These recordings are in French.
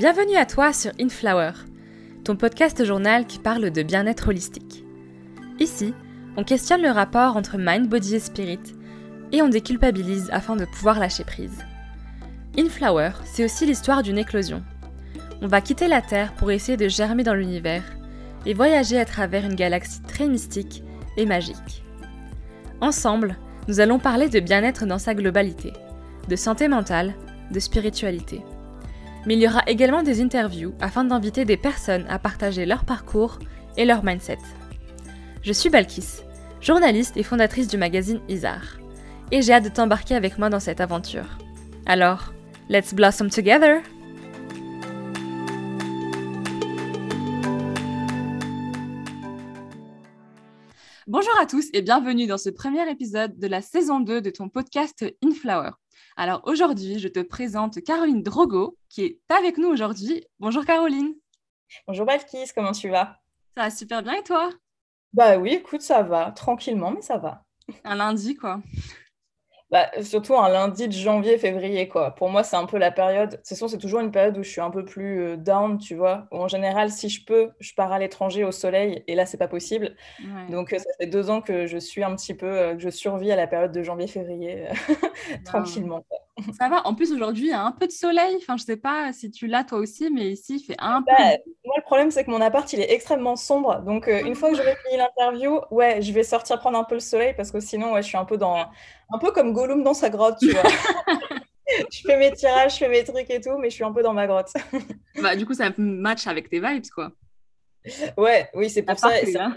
Bienvenue à toi sur Inflower, ton podcast journal qui parle de bien-être holistique. Ici, on questionne le rapport entre mind, body et spirit et on déculpabilise afin de pouvoir lâcher prise. Inflower, c'est aussi l'histoire d'une éclosion. On va quitter la Terre pour essayer de germer dans l'univers et voyager à travers une galaxie très mystique et magique. Ensemble, nous allons parler de bien-être dans sa globalité, de santé mentale, de spiritualité. Mais il y aura également des interviews afin d'inviter des personnes à partager leur parcours et leur mindset. Je suis Balkis, journaliste et fondatrice du magazine Isar, et j'ai hâte de t'embarquer avec moi dans cette aventure. Alors, let's blossom together! Bonjour à tous et bienvenue dans ce premier épisode de la saison 2 de ton podcast Inflower. Alors aujourd'hui, je te présente Caroline Drogo qui est avec nous aujourd'hui. Bonjour Caroline. Bonjour Balkis, comment tu vas? Ça va super bien et toi? Bah oui, écoute, ça va, tranquillement, mais ça va. Un lundi quoi. Bah, surtout un lundi de janvier, février, quoi. Pour moi, c'est un peu la période. C'est sûr, c'est toujours une période où je suis un peu plus euh, down, tu vois. en général, si je peux, je pars à l'étranger au soleil, et là, c'est pas possible. Donc, euh, ça fait deux ans que je suis un petit peu, euh, que je survis à la période de janvier-février, tranquillement. Ça va. En plus, aujourd'hui, il y a un peu de soleil. Enfin, je sais pas si tu l'as toi aussi, mais ici, il fait un bah, peu. Moi, le problème, c'est que mon appart, il est extrêmement sombre. Donc, euh, une fois que j'aurai fini l'interview, ouais, je vais sortir prendre un peu le soleil parce que sinon, ouais, je suis un peu dans, un peu comme Gollum dans sa grotte, tu vois. je fais mes tirages, je fais mes trucs et tout, mais je suis un peu dans ma grotte. bah, du coup, ça match avec tes vibes, quoi. Ouais, oui, c'est pour ça. Et ça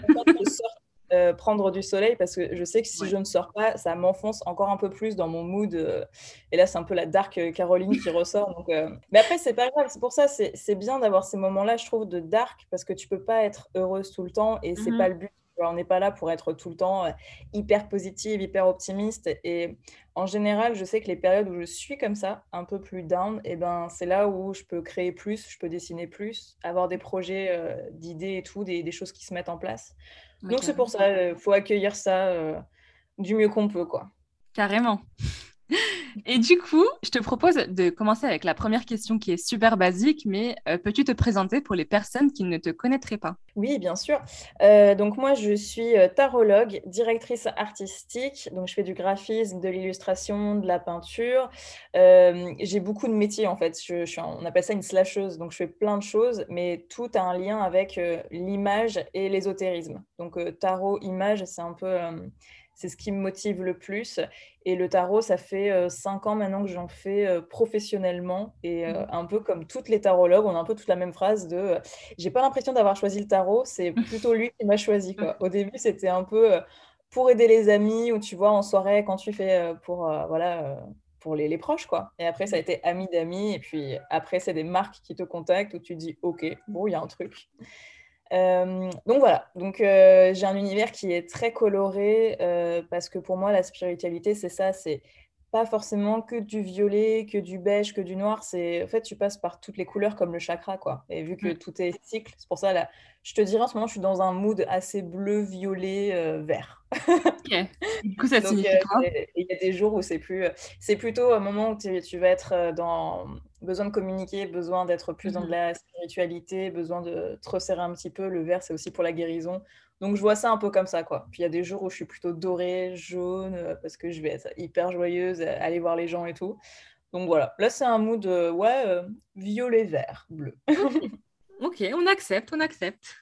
euh, prendre du soleil parce que je sais que si je ne sors pas, ça m'enfonce encore un peu plus dans mon mood. Euh, et là, c'est un peu la dark euh, Caroline qui ressort. Donc, Mais après, c'est pas grave. C'est pour ça, c'est bien d'avoir ces moments-là, je trouve, de dark parce que tu peux pas être heureuse tout le temps et c'est pas mmh le but. On n'est pas là pour être tout le temps hyper positive, hyper optimiste. Et en général, je sais que les périodes où je suis comme ça, un peu plus down, et eh ben, c'est là où je peux créer plus, je peux dessiner plus, avoir des projets d'idées et tout, des, des, choses qui se mettent en place. Donc c'est pour ça, il faut accueillir ça du mieux qu'on peut, quoi. Carrément. Et du coup, je te propose de commencer avec la première question qui est super basique, mais euh, peux-tu te présenter pour les personnes qui ne te connaîtraient pas? Oui, bien sûr. Euh, donc moi, je suis euh, tarologue, directrice artistique. Donc je fais du graphisme, de l'illustration, de la peinture. J'ai beaucoup de métiers en fait. On appelle ça une slasheuse. Donc je fais plein de choses, mais tout a un lien avec l'image et l'ésotérisme. Donc tarot, image, c'est un peu c'est ce qui me motive le plus. Et le tarot, ça fait euh, cinq ans maintenant que j'en fais euh, professionnellement. Et euh, mmh. un peu comme toutes les tarologues, on a un peu toute la même phrase de j'ai pas l'impression d'avoir choisi le tarot, c'est plutôt lui qui m'a choisi. Quoi. Au début, c'était un peu pour aider les amis, ou tu vois, en soirée, quand tu fais pour, voilà, pour les, les, proches. quoi. Et après, ça a mmh. été ami d'amis. Et puis après, c'est des marques qui te contactent où tu dis ok, bon, il y a un truc. Euh, donc voilà, donc euh, j'ai un univers qui est très coloré euh, parce que pour moi la spiritualité c'est ça, c'est pas forcément que du violet, que du beige, que du noir. C'est en fait tu passes par toutes les couleurs comme le chakra quoi. Et vu que mm. tout est cycle, c'est pour ça là, je te dirais en ce moment je suis dans un mood assez bleu, violet, vert. ok. Du coup ça signifie quoi? Il y a des jours où c'est plus, c'est plutôt un moment où tu vas être dans besoin de communiquer, besoin d'être plus dans de mmh la spiritualité, besoin de te resserrer un petit peu. Le vert, c'est aussi pour la guérison. Donc, je vois ça un peu comme ça, quoi. Puis, il y a des jours où je suis plutôt dorée, jaune, euh, parce que je vais être hyper joyeuse, aller voir les gens et tout. Donc, voilà. Là, c'est un mood, euh, ouais, euh, violet, vert, bleu. ok, on accepte, on accepte.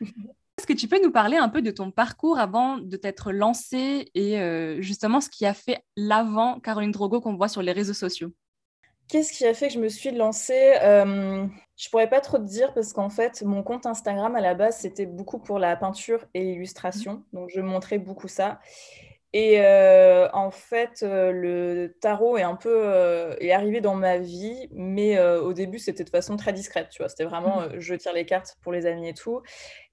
Est-ce que tu peux nous parler un peu de ton parcours avant de t'être lancée et justement ce qui a fait l'avant Caroline Drogo qu'on voit sur les réseaux sociaux? Qu'est-ce qui a fait que je me suis lancée euh, Je pourrais pas trop te dire parce qu'en fait, mon compte Instagram à la base, c'était beaucoup pour la peinture et l'illustration. Donc, je montrais beaucoup ça. Et euh, en fait, euh, le tarot est un peu euh, est arrivé dans ma vie, mais au début, c'était de façon très discrète, tu vois. C'était vraiment mmh. je tire les cartes pour les amis et tout.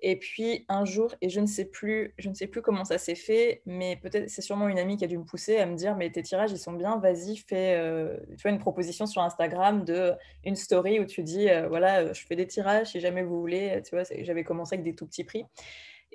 Et puis un jour, et je ne sais plus, je ne sais plus comment ça s'est fait, mais peut-être c'est sûrement une amie qui a dû me pousser à me dire mais tes tirages ils sont bien, vas-y fais, tu vois une proposition sur Instagram de une story où tu dis voilà je fais des tirages si jamais vous voulez, tu vois. J'avais commencé avec des tout petits prix.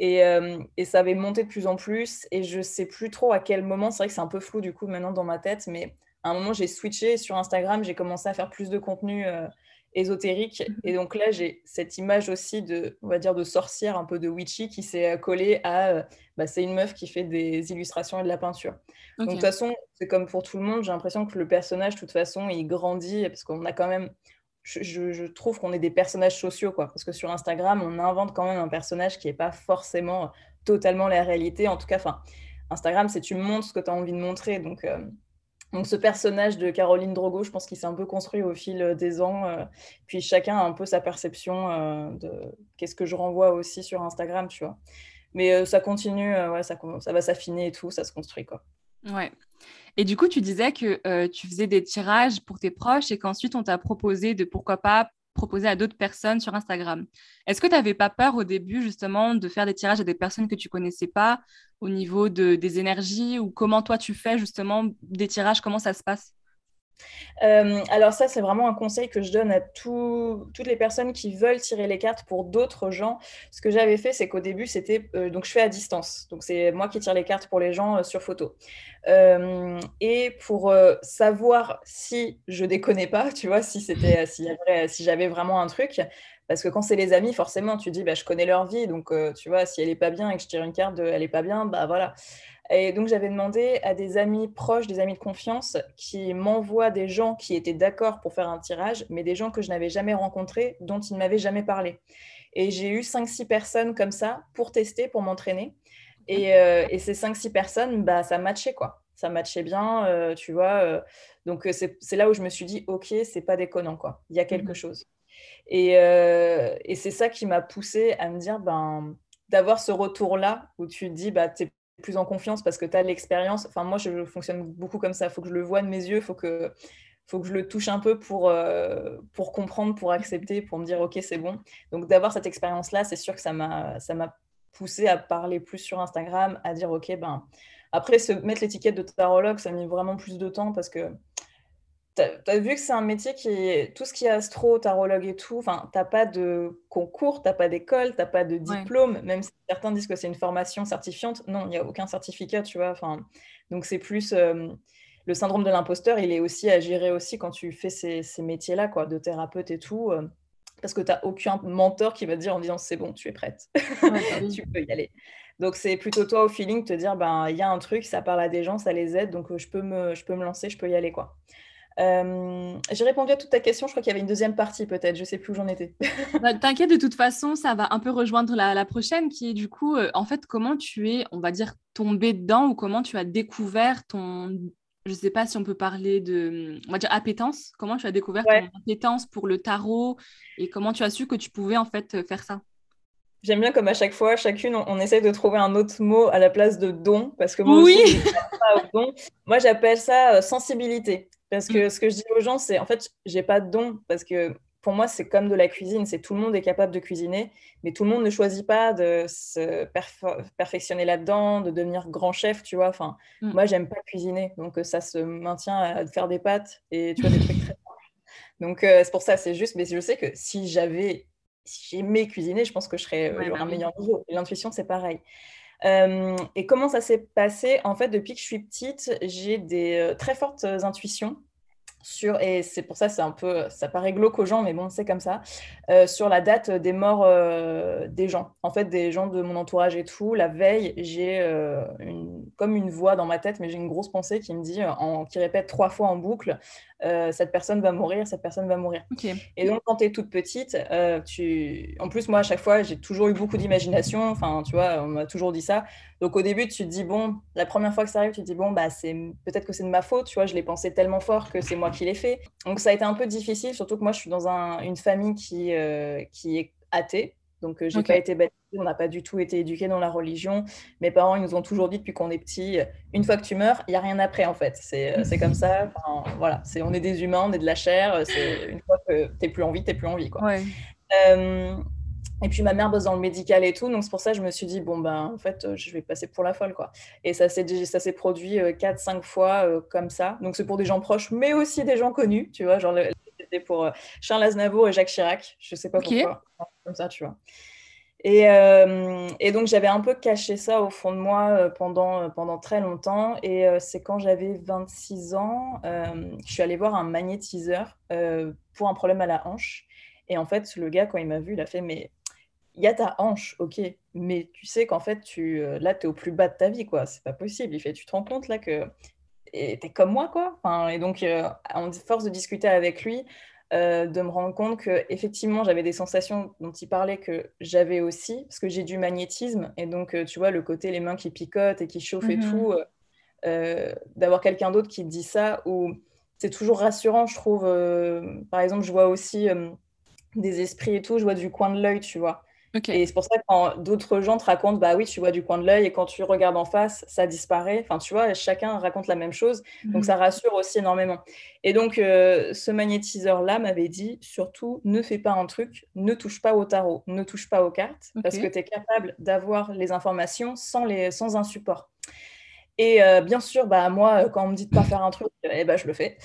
Euh, et, ça avait monté de plus en plus. Et je sais plus trop à quel moment. C'est vrai que c'est un peu flou du coup maintenant dans ma tête. Mais à un moment, j'ai switché sur Instagram. J'ai commencé à faire plus de contenu euh, ésotérique. Mhm. Et donc là, j'ai cette image aussi de, on va dire, de sorcière, un peu de witchy, qui s'est collée à, bah, c'est une meuf qui fait des illustrations et de la peinture. Donc de toute façon, c'est comme pour tout le monde, j'ai l'impression que le personnage, de toute façon, il grandit, parce qu'on a quand même, je, trouve qu'on est des personnages sociaux, quoi. Parce que sur Instagram, on invente quand même un personnage qui n'est pas forcément totalement la réalité. En tout cas, enfin, Instagram, c'est tu montres ce que tu as envie de montrer. Donc, euh, donc ce personnage de Caroline Drogo, je pense qu'il s'est un peu construit au fil euh, des ans. Euh, puis chacun a un peu sa perception de qu'est-ce que je renvoie aussi sur Instagram, tu vois. Mais ça continue, ça, ça va s'affiner et tout, ça se construit, quoi. Ouais. Et du coup, tu disais que tu faisais des tirages pour tes proches et qu'ensuite on t'a proposé de pourquoi pas proposer à d'autres personnes sur Instagram. Est-ce que tu n'avais pas peur au début justement de faire des tirages à des personnes que tu connaissais pas au niveau de, des énergies ou comment toi tu fais justement des tirages, comment ça se passe? Euh, alors ça, c'est vraiment un conseil que je donne à toutes les personnes qui veulent tirer les cartes pour d'autres gens. Ce que j'avais fait, c'est qu'au début, c'était euh, donc je fais à distance. Donc c'est moi qui tire les cartes pour les gens euh, sur photo. et pour savoir si je déconnais pas, tu vois, si c'était si, si j'avais vraiment un truc. Parce que quand c'est les amis, forcément, tu dis, bah, je connais leur vie, donc tu vois, si elle est pas bien et que je tire une carte de elle est pas bien, bah voilà. Et donc, j'avais demandé à des amis proches, des amis de confiance, qui m'envoient des gens qui étaient d'accord pour faire un tirage, mais des gens que je n'avais jamais rencontrés, dont ils ne m'avaient jamais parlé. Et j'ai eu 5-6 personnes comme ça pour tester, pour m'entraîner. Et, euh, ces 5-6 personnes, bah, ça matchait, quoi. Ça matchait bien, euh, tu vois. Euh. donc, c'est là où je me suis dit, OK, c'est pas déconnant, quoi. Il y a quelque mmh chose. Et, et c'est ça qui m'a poussé à me dire, ben, d'avoir ce retour-là où tu dis, bah, t'es plus en confiance parce que tu as l'expérience. Enfin, moi, je fonctionne beaucoup comme ça. Il faut que je le vois de mes yeux, il faut que, faut que je le touche un peu pour, euh, pour comprendre, pour accepter, pour me dire, OK, c'est bon. Donc, d'avoir cette expérience-là, c'est sûr que ça m'a poussé à parler plus sur Instagram, à dire, OK, ben. Après, se mettre l'étiquette de tarologue, ça a mis vraiment plus de temps parce que tu as, vu que c'est un métier qui est tout ce qui est astro, tarologue et tout, enfin, t'as pas de concours, t'as pas d'école, t'as pas de diplôme, même si certains disent que c'est une formation certifiante. Non, il n'y a aucun certificat, tu vois. Enfin, donc c'est plus euh, le syndrome de l'imposteur, il est aussi à gérer aussi quand tu fais ces, ces métiers-là, quoi, de thérapeute et tout. Euh, parce que tu n'as aucun mentor qui va te dire en disant c'est bon, tu es prête, bah tu peux y aller. Donc c'est plutôt toi au feeling te dire ben il y a un truc, ça parle à des gens, ça les aide, donc je peux me, je peux me lancer, je peux y aller quoi. Euh, j'ai répondu à toute ta question. Je crois qu'il y avait une deuxième partie, peut-être. Je sais plus où j'en étais. Bah, t'inquiète, de toute façon, ça va un peu rejoindre la, prochaine, qui est du coup, euh, en fait, comment tu es, on va dire, tombé dedans ou comment tu as découvert ton. Je ne sais pas si on peut parler de, on va dire, appétence. Comment tu as découvert ton appétence pour le tarot et comment tu as su que tu pouvais en fait faire ça? J'aime bien comme à chaque fois, chacune, on, essaie de trouver un autre mot à la place de don, parce que moi oui. aussi, moi j'appelle ça euh, sensibilité. Parce que mm. ce que je dis aux gens, c'est en fait, j'ai pas de don parce que pour moi, c'est comme de la cuisine, c'est tout le monde est capable de cuisiner, mais tout le monde ne choisit pas de se perfectionner là-dedans, de devenir grand chef, tu vois. Enfin, mm. moi, j'aime pas cuisiner, donc euh, ça se maintient à faire des pâtes et tu vois des trucs très Donc euh, c'est pour ça, c'est juste, mais je sais que si j'avais, si j'aimais cuisiner, je pense que je serais euh, bah un meilleur niveau. L'intuition, c'est pareil. Et comment ça s'est passé? En fait, depuis que je suis petite, j'ai des très fortes intuitions sur, et c'est pour ça, c'est un peu, ça paraît glauque aux gens, mais bon, c'est comme ça, euh, sur la date des morts euh, des gens. En fait, des gens de mon entourage et tout. La veille, j'ai euh, comme une voix dans ma tête, mais j'ai une grosse pensée qui me dit, en, qui répète trois fois en boucle, cette personne va mourir, cette personne va mourir. Et donc, quand tu es toute petite, tu... en plus, moi, à chaque fois, j'ai toujours eu beaucoup d'imagination. Enfin, tu vois, on m'a toujours dit ça. Donc, au début, tu te dis, bon, la première fois que ça arrive, tu te dis, bon, bah, c'est peut-être que c'est de ma faute. Tu vois, je l'ai pensé tellement fort que c'est moi qui l'ai fait. Donc, ça a été un peu difficile, surtout que moi, je suis dans une famille qui, qui est athée. Donc, je j'ai pas été baptisée, on n'a pas du tout été éduqué dans la religion. Mes parents, ils nous ont toujours dit depuis qu'on est petit, une fois que tu meurs, il n'y a rien après, en fait. C'est, euh, comme ça. voilà, c'est, on est des humains, on est de la chair. C'est, une fois que tu n'es plus en vie, tu n'es plus en vie. Quoi. Euh, et puis ma mère bosse dans le médical et tout, donc c'est pour ça que je me suis dit, bon, ben en fait, je vais passer pour la folle, quoi. Et ça s'est, ça s'est produit 4-5 euh, fois comme ça. Donc c'est pour des gens proches, mais aussi des gens connus, tu vois. Genre, c'était pour Charles Aznavour et Jacques Chirac. Je sais pas pourquoi comme ça, tu vois. Et, euh, et donc, j'avais un peu caché ça au fond de moi euh, pendant, euh, pendant très longtemps. Et c'est quand j'avais 26 ans, je suis allée voir un magnétiseur pour un problème à la hanche. Et en fait, le gars, quand il m'a vu, il a fait Mais il y a ta hanche, ok, mais tu sais qu'en fait, tu, euh, là, tu es au plus bas de ta vie, quoi. C'est pas possible. Il fait Tu te rends compte là que tu es comme moi, quoi. Enfin, et donc, euh, en force de discuter avec lui, euh, de me rendre compte que effectivement j'avais des sensations dont il parlait que j'avais aussi parce que j'ai du magnétisme et donc tu vois le côté les mains qui picotent et qui chauffent et mmh tout d'avoir quelqu'un d'autre qui dit ça ou c'est toujours rassurant, je trouve. Euh, par exemple, je vois aussi euh, des esprits et tout, je vois du coin de l'œil, tu vois. Et c'est pour ça que quand d'autres gens te racontent, bah oui, tu vois du coin de l'œil et quand tu regardes en face, ça disparaît. Enfin, tu vois, chacun raconte la même chose. Donc, mhm. ça rassure aussi énormément. Et donc, euh, ce magnétiseur-là m'avait dit, surtout, ne fais pas un truc, ne touche pas au tarot, ne touche pas aux cartes, parce que tu es capable d'avoir les informations sans, les, sans un support. Et euh, bien sûr, bah, moi, euh, quand on me dit de pas faire un truc, eh ben, je le fais.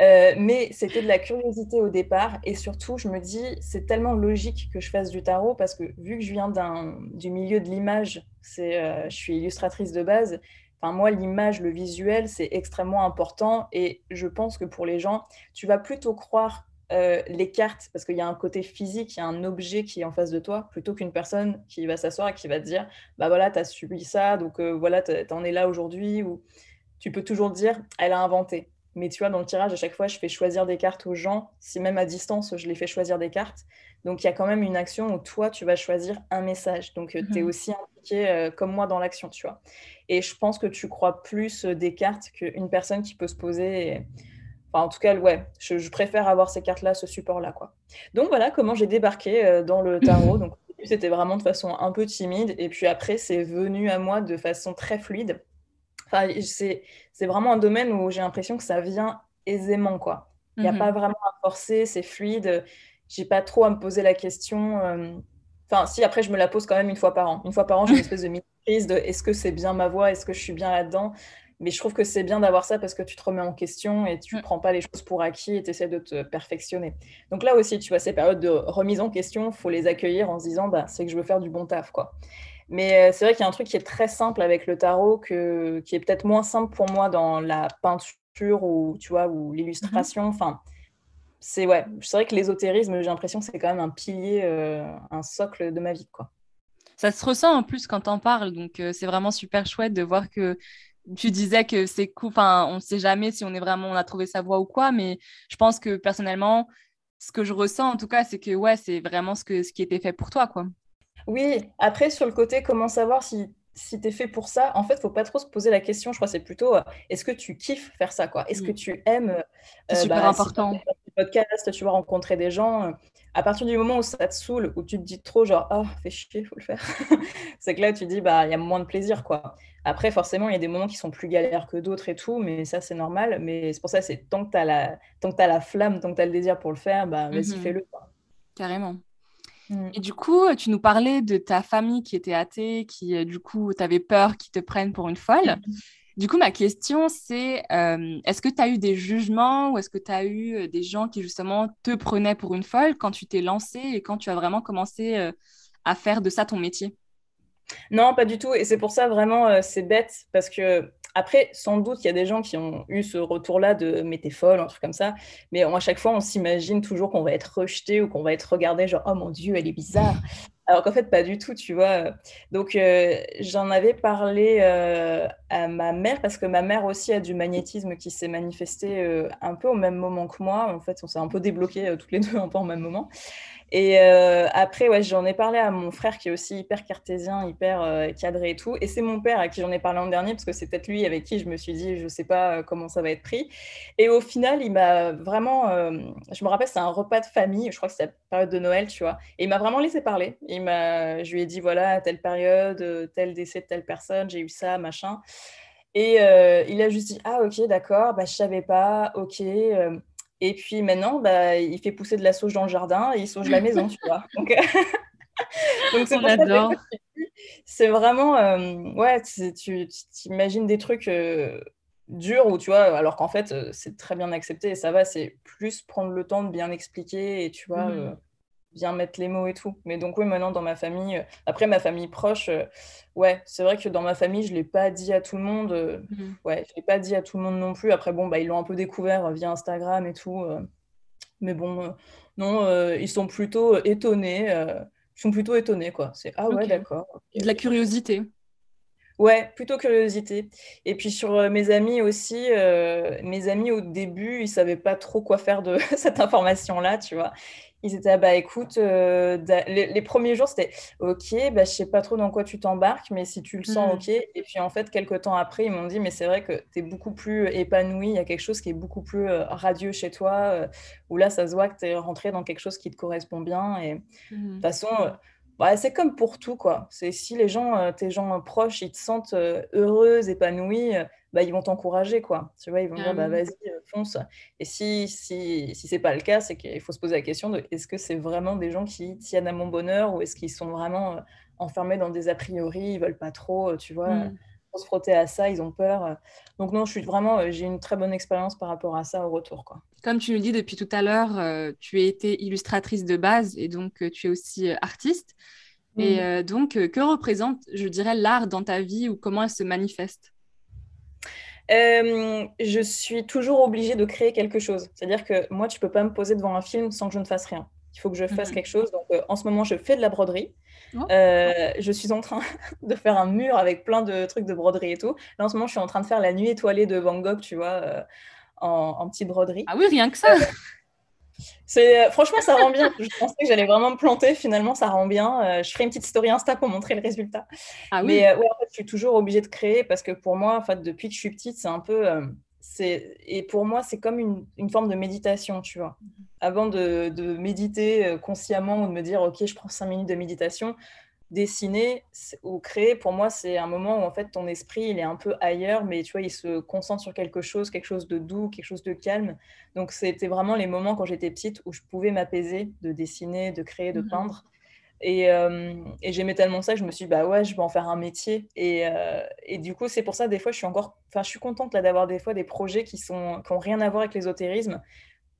Euh, mais c'était de la curiosité au départ. Et surtout, je me dis, c'est tellement logique que je fasse du tarot parce que vu que je viens du milieu de l'image, je suis illustratrice de base. Enfin, moi, l'image, le visuel, c'est extrêmement important. Et je pense que pour les gens, tu vas plutôt croire euh, les cartes, parce qu'il y a un côté physique, il y a un objet qui est en face de toi, plutôt qu'une personne qui va s'asseoir et qui va te dire Bah voilà, tu as subi ça, donc euh, voilà, tu en es là aujourd'hui. Ou tu peux toujours dire Elle a inventé. Mais tu vois, dans le tirage, à chaque fois, je fais choisir des cartes aux gens. Si même à distance, je les fais choisir des cartes. Donc il y a quand même une action où toi, tu vas choisir un message. Donc euh, tu es mhm. aussi impliqué comme moi dans l'action, tu vois. Et je pense que tu crois plus des cartes qu'une personne qui peut se poser. Et Enfin, en tout cas, ouais, je, préfère avoir ces cartes-là, ce support-là, quoi. Donc voilà comment j'ai débarqué euh, dans le tarot. Donc c'était vraiment de façon un peu timide, et puis après c'est venu à moi de façon très fluide. Enfin, c'est vraiment un domaine où j'ai l'impression que ça vient aisément, quoi. Il n'y a pas mhm. vraiment à forcer, c'est fluide. J'ai pas trop à me poser la question. Euh, enfin, si après je me la pose quand même une fois par an. Une fois par an, j'ai une espèce de mini-crise de est-ce que c'est bien ma voix, est-ce que je suis bien là-dedans? Mais je trouve que c'est bien d'avoir ça parce que tu te remets en question et tu ne mm. prends pas les choses pour acquis et tu essaies de te perfectionner. Donc là aussi, tu vois, ces périodes de remise en question, il faut les accueillir en se disant, bah, c'est que je veux faire du bon taf, quoi. Mais euh, c'est vrai qu'il y a un truc qui est très simple avec le tarot, que, qui est peut-être moins simple pour moi dans la peinture ou, tu vois, ou l'illustration. Mm-hmm. Enfin, c'est ouais, c'est vrai que l'ésotérisme, j'ai l'impression que c'est quand même un pilier, euh, un socle de ma vie, quoi. Ça se ressent en plus quand on parle, donc euh, c'est vraiment super chouette de voir que tu disais que c'est cool, enfin, on ne sait jamais si on est vraiment, on a trouvé sa voie ou quoi, mais je pense que personnellement, ce que je ressens en tout cas, c'est que ouais, c'est vraiment ce, que, ce qui était fait pour toi, quoi. Oui, après, sur le côté, comment savoir si, si tu es fait pour ça, en fait, faut pas trop se poser la question. Je crois c'est plutôt euh, est-ce que tu kiffes faire ça, quoi? Est-ce que mm. tu aimes. Euh, c'est super bah, important. Si podcast, tu vas rencontrer des gens. À partir du moment où ça te saoule, où tu te dis trop, genre, oh, fais chier, faut le faire, c'est que là, tu dis, bah, il y a moins de plaisir, quoi. Après, forcément, il y a des moments qui sont plus galères que d'autres et tout, mais ça, c'est normal. Mais c'est pour ça, c'est tant que tu as, la... as la flamme, tant que tu as le désir pour le faire, bah, vas-y, mhm. fais-le. Carrément. Mm. Et du coup, tu nous parlais de ta famille qui était athée, qui, euh, du coup, tu avais peur qu'ils te prennent pour une folle. Mm. Du coup, ma question, c'est euh, est-ce que tu as eu des jugements ou est-ce que tu as eu euh, des gens qui, justement, te prenaient pour une folle quand tu t'es lancée et quand tu as vraiment commencé à faire de ça ton métier? Non, pas du tout. Et c'est pour ça, vraiment, euh, c'est bête. Parce que, après, sans doute, il y a des gens qui ont eu ce retour-là de mais t'es folle, un truc comme ça. Mais à chaque fois, on s'imagine toujours qu'on va être rejeté ou qu'on va être regardé, genre, oh mon Dieu, elle est bizarre. Alors qu'en fait, pas du tout, tu vois. Donc, euh, j'en avais parlé euh, à ma mère parce que ma mère aussi a du magnétisme qui s'est manifesté un peu au même moment que moi. En fait, on s'est un peu débloqués toutes les deux un peu au même moment. Et euh, après, ouais, j'en ai parlé à mon frère qui est aussi hyper cartésien, hyper euh, cadré et tout. Et c'est mon père à qui j'en ai parlé l'an dernier, parce que c'est peut-être lui avec qui je me suis dit, je ne sais pas euh, comment ça va être pris. Et au final, il m'a vraiment. je me rappelle, c'est un repas de famille, je crois que c'est la période de Noël, tu vois. Et il m'a vraiment laissé parler. Il je lui ai dit, voilà, telle période, tel décès de telle personne, j'ai eu ça, machin. Et il a juste dit, ah, ok, d'accord, bah, je savais pas, ok. Et puis maintenant, bah, il fait pousser de la sauge dans le jardin et il sauge la maison, tu vois. Donc, c'est C'est vraiment, euh, ouais, tu t'imagines des trucs euh, durs où tu vois, alors qu'en fait, euh, c'est très bien accepté et ça va, c'est plus prendre le temps de bien expliquer et tu vois, mmh bien mettre les mots et tout. Mais donc oui, maintenant dans ma famille, euh, après ma famille proche, euh, ouais, c'est vrai que dans ma famille, je l'ai pas dit à tout le monde. Mhm. Ouais, je l'ai pas dit à tout le monde non plus. Après bon, bah ils l'ont un peu découvert via Instagram et tout. Mais bon, non, ils sont plutôt étonnés. ils sont plutôt étonnés, quoi. C'est ah ouais, d'accord. De la curiosité. Ouais, plutôt curiosité. Et puis sur euh, mes amis aussi, euh, mes amis au début, ils savaient pas trop quoi faire de cette information-là, tu vois. Ils étaient, ah bah écoute, euh, les, premiers jours, c'était ok, bah, je sais pas trop dans quoi tu t'embarques, mais si tu le sens, mmh. ok. Et puis en fait, quelques temps après, ils m'ont dit, mais c'est vrai que tu es beaucoup plus épanoui, il y a quelque chose qui est beaucoup plus radieux chez toi, où là, ça se voit que tu es rentré dans quelque chose qui te correspond bien. Et de mmh. toute façon, bah, c'est comme pour tout, quoi. C'est si les gens, euh, tes gens proches, ils te sentent euh, heureuse, épanouie, euh, bah, ils vont t'encourager, quoi. Tu vois, ils vont dire, bah, vas-y, fonce. Et si, si, si c'est pas le cas, c'est qu'il faut se poser la question de est-ce que c'est vraiment des gens qui tiennent à mon bonheur ou est-ce qu'ils sont vraiment enfermés dans des a priori, ils veulent pas trop, tu vois. Mmh. Se frotter à ça, ils ont peur. Donc non, je suis vraiment, j'ai une très bonne expérience par rapport à ça au retour. Quoi. Comme tu le dis depuis tout à l'heure, tu as été illustratrice de base et donc tu es aussi artiste. Et mm. euh, donc, euh, que représente, je dirais, l'art dans ta vie ou comment elle se manifeste? Euh, je suis toujours obligée de créer quelque chose. C'est-à-dire que moi, tu peux pas me poser devant un film sans que je ne fasse rien. Il faut que je fasse mm-hmm. quelque chose. Donc, en ce moment, je fais de la broderie. Oh. je suis en train de faire un mur avec plein de trucs de broderie et tout. Là, en ce moment, je suis en train de faire la nuit étoilée de Van Gogh, tu vois, en, en petite broderie. Ah oui, rien que ça c'est euh, franchement, ça rend bien. Je pensais que j'allais vraiment me planter. Finalement, ça rend bien. Euh, je ferai une petite story Insta pour montrer le résultat. Ah, oui. Mais euh, ouais, en fait, je suis toujours obligée de créer parce que pour moi, en fait, depuis que je suis petite, c'est un peu. Et pour moi, c'est comme une, une, forme de méditation, tu vois. Avant de, de méditer consciemment ou de me dire, OK, je prends cinq minutes de méditation, dessiner ou créer, pour moi, c'est un moment où en fait ton esprit il est un peu ailleurs, mais tu vois, il se concentre sur quelque chose, quelque chose de doux, quelque chose de calme. Donc c'était vraiment les moments quand j'étais petite où je pouvais m'apaiser, de dessiner, de créer, de mmh peindre. Et, euh, et j'aimais tellement ça que je me suis dit, bah ouais, je vais en faire un métier. Et, euh, et du coup, c'est pour ça, des fois, je suis encore, enfin, je suis contente là d'avoir des fois des projets qui sont, qui rien à voir avec l'ésotérisme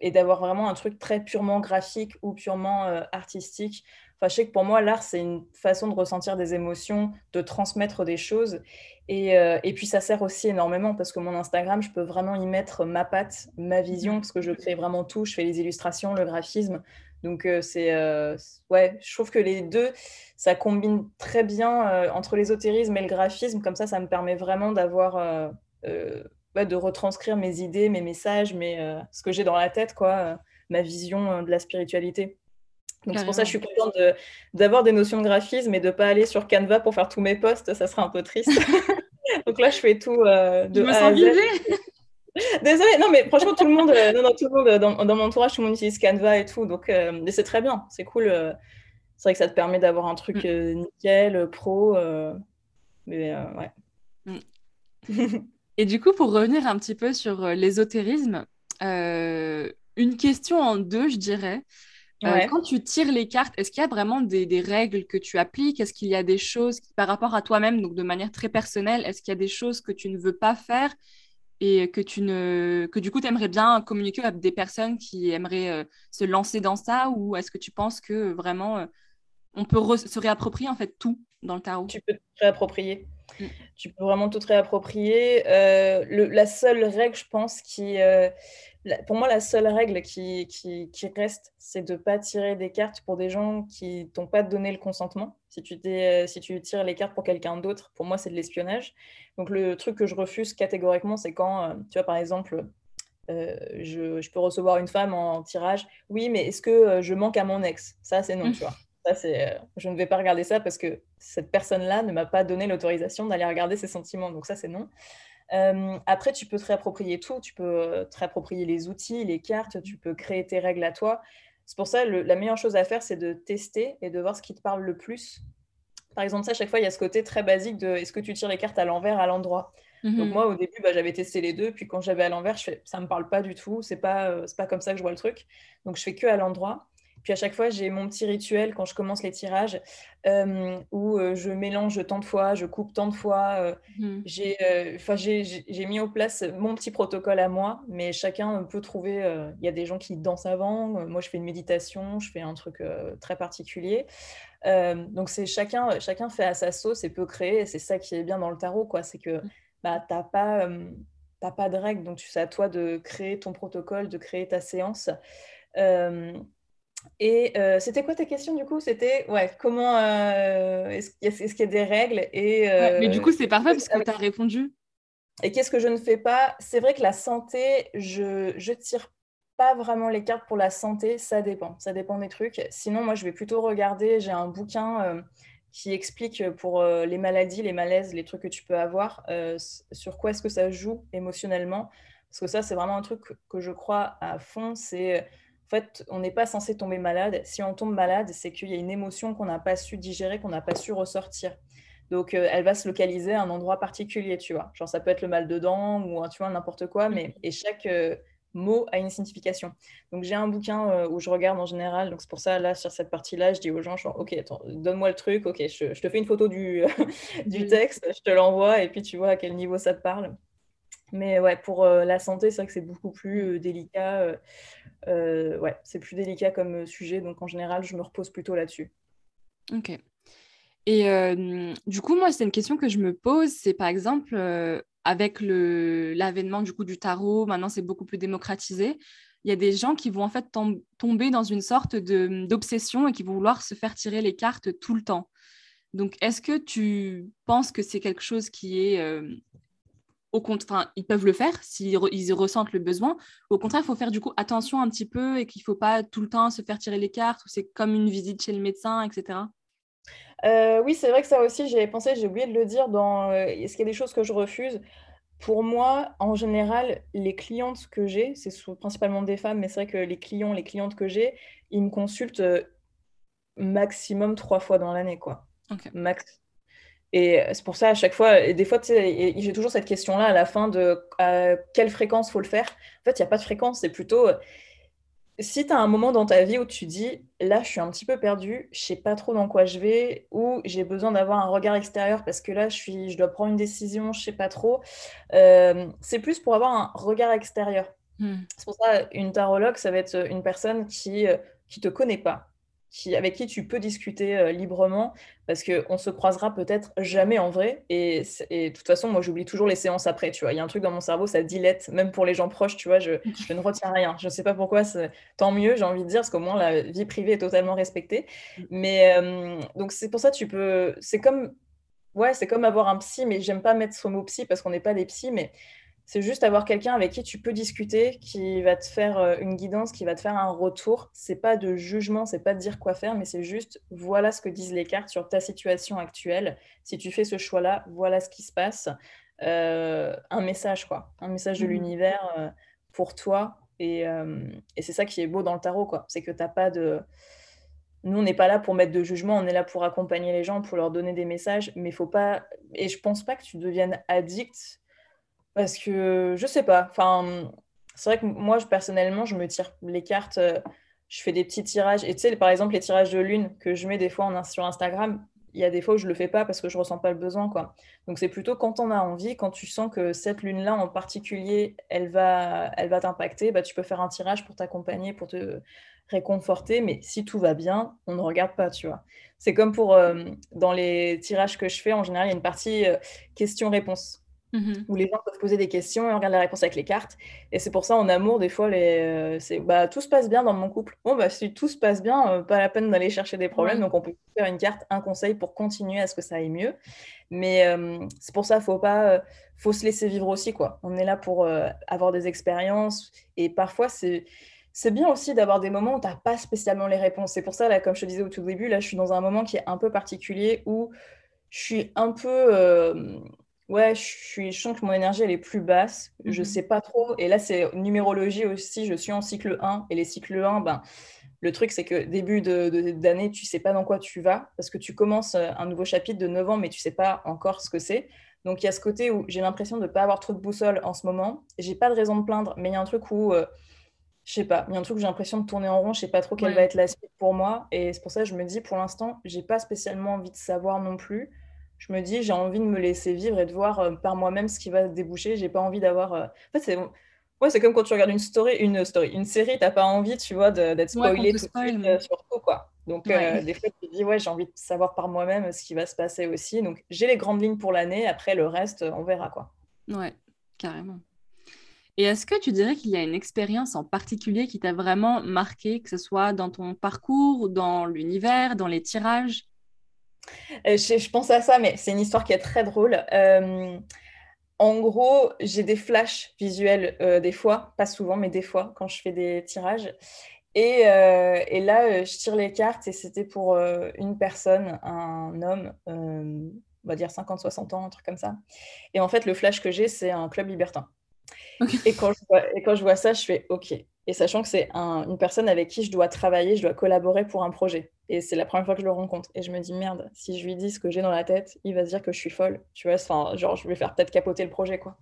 et d'avoir vraiment un truc très purement graphique ou purement euh, artistique Enfin, je sais que pour moi, l'art, c'est une façon de ressentir des émotions, de transmettre des choses. Et, et, puis, ça sert aussi énormément parce que mon Instagram, je peux vraiment y mettre ma patte, ma vision, parce que je crée vraiment tout. Je fais les illustrations, le graphisme. Donc, euh, c'est. Euh, ouais, je trouve que les deux, ça combine très bien entre l'ésotérisme et le graphisme. Comme ça, ça me permet vraiment d'avoir. de retranscrire mes idées, mes messages, mais ce que j'ai dans la tête, quoi, ma vision de la spiritualité. Donc c'est pour ça que je suis contente d'avoir des notions de graphisme et de ne pas aller sur Canva pour faire tous mes posts, ça serait un peu triste. Donc là, je fais tout euh, de me sens Désolée, non mais franchement, tout le monde, euh, non, non, tout le monde euh, dans, dans, mon entourage, tout le monde utilise Canva et tout, donc c'est très bien, c'est cool. c'est vrai que ça te permet d'avoir un truc mm. nickel, pro, mais ouais. Mm. et du coup, pour revenir un petit peu sur l'ésotérisme, une question en deux, je dirais. Euh, quand tu tires les cartes, est-ce qu'il y a vraiment des, règles que tu appliques? Est-ce qu'il y a des choses par rapport à toi-même, donc de manière très personnelle, est-ce qu'il y a des choses que tu ne veux pas faire? Et que du coup tu aimerais bien communiquer avec des personnes qui aimeraient euh, se lancer dans ça ou est-ce que tu penses que vraiment euh, on peut se réapproprier en fait tout dans le tarot? Tu peux te réapproprier. Mm. Tu peux vraiment tout te réapproprier. la seule règle, je pense, qui pour moi, la seule règle qui, qui, reste, c'est de ne pas tirer des cartes pour des gens qui t'ont pas donné le consentement. Si tu, si tu tires les cartes pour quelqu'un d'autre, pour moi, c'est de l'espionnage. Donc, le truc que je refuse catégoriquement, c'est quand, euh, tu vois, par exemple, euh, je, je, peux recevoir une femme en tirage. Oui, mais est-ce que euh, je manque à mon ex? Ça, c'est non, mmh. tu vois. Ça, c'est, je ne vais pas regarder ça parce que cette personne-là ne m'a pas donné l'autorisation d'aller regarder ses sentiments. Donc, ça, c'est non. Euh, après, tu peux te réapproprier tout. Tu peux euh, te réapproprier les outils, les cartes, tu peux créer tes règles à toi. C'est pour ça, la meilleure chose à faire, c'est de tester et de voir ce qui te parle le plus. Par exemple, ça, à chaque fois, il y a ce côté très basique de est-ce que tu tires les cartes à l'envers, à l'endroit? Donc mhm. moi, au début, bah, j'avais testé les deux. Puis quand j'avais à l'envers, je fais, ça ne me parle pas du tout. C'est pas, euh, pas comme ça que je vois le truc. Donc je fais que à l'endroit. Puis à chaque fois, j'ai mon petit rituel quand je commence les tirages euh, où je mélange tant de fois, je coupe tant de fois. Mmh. J'ai mis en place mon petit protocole à moi, mais chacun peut trouver. Il y a des gens qui dansent avant. moi, je fais une méditation, je fais un truc très particulier. donc c'est chacun, chacun fait à sa sauce et peut créer. C'est ça qui est bien dans le tarot, quoi. C'est que mmh. bah, t'as pas, pas de règles, donc c'est à toi de créer ton protocole, de créer ta séance. Et c'était quoi ta question du coup? C'était ouais, comment est-ce qu'il y, a des règles et Mais du coup, c'est parfait parce que tu as répondu. Et qu'est-ce que je ne fais pas? C'est vrai que la santé, je ne tire pas vraiment les cartes pour la santé, ça dépend. Ça dépend des trucs. Sinon, moi, je vais plutôt regarder. J'ai un bouquin euh, qui explique pour euh, les maladies, les malaises, les trucs que tu peux avoir, euh, sur quoi est-ce que ça joue émotionnellement. Parce que ça, c'est vraiment un truc que je crois à fond. C'est fait, on n'est pas censé tomber malade. Si on tombe malade, c'est qu'il y a une émotion qu'on n'a pas su digérer, qu'on n'a pas su ressortir. Donc, euh, elle va se localiser à un endroit particulier, tu vois. Genre, ça peut être le mal de dents ou, tu vois, n'importe quoi, mais mmh. et chaque euh, mot a une signification. Donc, j'ai un bouquin euh, où je regarde en général. Donc, c'est pour ça, là, sur cette partie-là, je dis aux gens, genre, OK, attends, donne-moi le truc. OK, je, te fais une photo du, du texte, je te l'envoie et puis tu vois à quel niveau ça te parle. Mais ouais, pour la santé, c'est vrai que c'est beaucoup plus délicat. ouais, c'est plus délicat comme sujet. Donc, en général, je me repose plutôt là-dessus. OK. Et du coup, moi, c'est une question que je me pose, c'est par exemple, avec l'avènement du coup du tarot, maintenant c'est beaucoup plus démocratisé, il y a des gens qui vont en fait tomber dans une sorte d'obsession et qui vont vouloir se faire tirer les cartes tout le temps. Donc, est-ce que tu penses que c'est quelque chose qui est au contraire, ils peuvent le faire s'ils ils ressentent le besoin. Au contraire, il faut faire du coup attention un petit peu et qu'il ne faut pas tout le temps se faire tirer les cartes ou c'est comme une visite chez le médecin, etc. Euh, oui, c'est vrai que ça aussi, j'y avais pensé, j'ai oublié de le dire dans euh, est-ce qu'il y a des choses que je refuse? Pour moi, en général, les clientes que j'ai, c'est principalement des femmes, mais c'est vrai que les clients, les clientes que j'ai, ils me consultent euh, maximum trois fois dans l'année, quoi. Max. Et c'est pour ça, à chaque fois, et des fois, j'ai toujours cette question-là à la fin de à quelle fréquence faut le faire. En fait, il n'y a pas de fréquence, c'est plutôt si tu as un moment dans ta vie où tu dis là je suis un petit peu perdue, je sais pas trop dans quoi je vais ou j'ai besoin d'avoir un regard extérieur parce que là je suis je dois prendre une décision, je sais pas trop. Euh, c'est plus pour avoir un regard extérieur. Hmm. C'est pour ça une tarologue ça va être une personne qui euh, qui te connaît pas, avec qui tu peux discuter euh, librement, parce qu'on se croisera peut-être jamais en vrai. Et, de toute façon, moi, j'oublie toujours les séances après, tu vois. Il y a un truc dans mon cerveau, ça dilette, même pour les gens proches, tu vois, je, je ne retiens rien. Je ne sais pas pourquoi, tant mieux, j'ai envie de dire, parce qu'au moins, la vie privée est totalement respectée. Mm. Mais euh, donc, c'est pour ça, tu peux... C'est comme... Ouais, c'est comme avoir un psy, mais j'aime pas mettre ce mot psy parce qu'on n'est pas des psys, mais c'est juste avoir quelqu'un avec qui tu peux discuter, qui va te faire euh, une guidance, qui va te faire un retour. C'est pas de jugement, c'est pas de dire quoi faire, mais c'est juste voilà ce que disent les cartes sur ta situation actuelle. Si tu fais ce choix-là, voilà ce qui se passe. Euh, un message, quoi. Un message de mmh l'univers euh, pour toi. Et, et c'est ça qui est beau dans le tarot, quoi. C'est que t'as pas de. Nous, on n'est pas là pour mettre de jugement, on est là pour accompagner les gens, pour leur donner des messages, mais faut pas. Et je pense pas que tu deviennes addict parce que je sais pas. Enfin, c'est vrai que moi, je, personnellement, je me tire les cartes. Euh, je fais des petits tirages. Et tu sais, par exemple, les tirages de lune que je mets des fois sur Instagram, il y a des fois où je le fais pas parce que je ressens pas le besoin, quoi. Donc c'est plutôt quand on a envie, quand tu sens que cette lune-là en particulier, elle va, elle va t'impacter, bah tu peux faire un tirage pour t'accompagner, pour te réconforter. Mais si tout va bien, on ne regarde pas, tu vois. C'est comme pour euh, dans les tirages que je fais, en général, il y a une partie euh, question-réponse. Mmh où les gens peuvent poser des questions et on regarde la réponse avec les cartes. Et c'est pour ça, en amour, des fois, les, euh, c'est, bah, tout se passe bien dans mon couple. Bon, bah, si tout se passe bien, euh, pas la peine d'aller chercher des problèmes. Donc, on peut faire une carte, un conseil pour continuer à ce que ça aille mieux. Mais euh, c'est pour ça, faut pas, faut se laisser vivre aussi, quoi. On est là pour avoir des expériences. Et parfois, c'est, c'est bien aussi d'avoir des moments où tu n'as pas spécialement les réponses. C'est pour ça, là, comme je te disais au tout début, là, je suis dans un moment qui est un peu particulier où je suis un peu Ouais, je, suis, je sens que mon énergie, elle est plus basse. Je mhm. sais pas trop. Et là, c'est numérologie aussi. Je suis en cycle 1. Et les cycles 1, ben, le truc, c'est que début d'année, de, tu sais pas dans quoi tu vas. Parce que tu commences euh, un nouveau chapitre de 9 ans, mais tu sais pas encore ce que c'est. Donc, il y a ce côté où j'ai l'impression de ne pas avoir trop de boussole en ce moment. J'ai pas de raison de plaindre, mais il y a un truc où, euh, je sais pas, il y a un truc où j'ai l'impression de tourner en rond. Je sais pas trop quelle va être la suite pour moi. Et c'est pour ça que je me dis, pour l'instant, j'ai pas spécialement envie de savoir non plus je me dis, j'ai envie de me laisser vivre et de voir euh, par moi-même ce qui va déboucher. J'ai pas envie d'avoir. Euh, en fait, c'est ouais, c'est comme quand tu regardes une story, une story, une série, t'as pas envie, tu vois, d'être spoilé tout de suite euh, quoi. Donc, des fois, tu te dis, ouais, j'ai envie de savoir par moi-même ce qui va se passer aussi. Donc, j'ai les grandes lignes pour l'année. Après, le reste, on verra, quoi. Ouais, carrément. Et est-ce que tu dirais qu'il y a une expérience en particulier qui t'a vraiment marqué, que ce soit dans ton parcours, dans l'univers, dans les tirages? Euh, je, pense à ça, mais c'est une histoire qui est très drôle. Euh, en gros, j'ai des flashs visuels euh, des fois, pas souvent, mais des fois, quand je fais des tirages. Et, et là, je tire les cartes et c'était pour une personne, un homme, on va dire 50-60 ans, un truc comme ça. Et en fait, le flash que j'ai, c'est un club libertin. Et, quand je vois, et quand je vois ça, je fais OK. Et sachant que c'est une personne avec qui je dois travailler, je dois collaborer pour un projet. Et c'est la première fois que je le rencontre. Et je me dis, merde, si je lui dis ce que j'ai dans la tête, il va se dire que je suis folle. Tu vois, enfin, genre, je vais faire peut-être capoter le projet, quoi.